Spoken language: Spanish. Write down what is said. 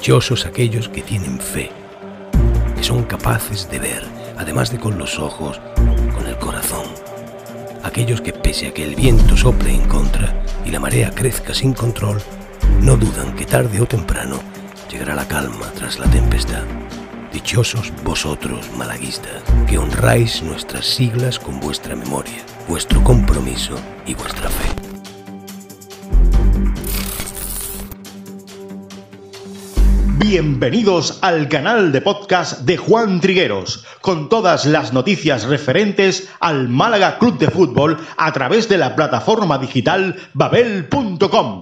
Dichosos aquellos que tienen fe, que son capaces de ver, además de con los ojos, con el corazón. Aquellos que pese a que el viento sople en contra y la marea crezca sin control, no dudan que tarde o temprano llegará la calma tras la tempestad. Dichosos vosotros, malaguistas, que honráis nuestras siglas con vuestra memoria, vuestro compromiso y vuestra fe. Bienvenidos al canal de podcast de Juan Trigueros, con todas las noticias referentes al Málaga Club de Fútbol a través de la plataforma digital babel.com.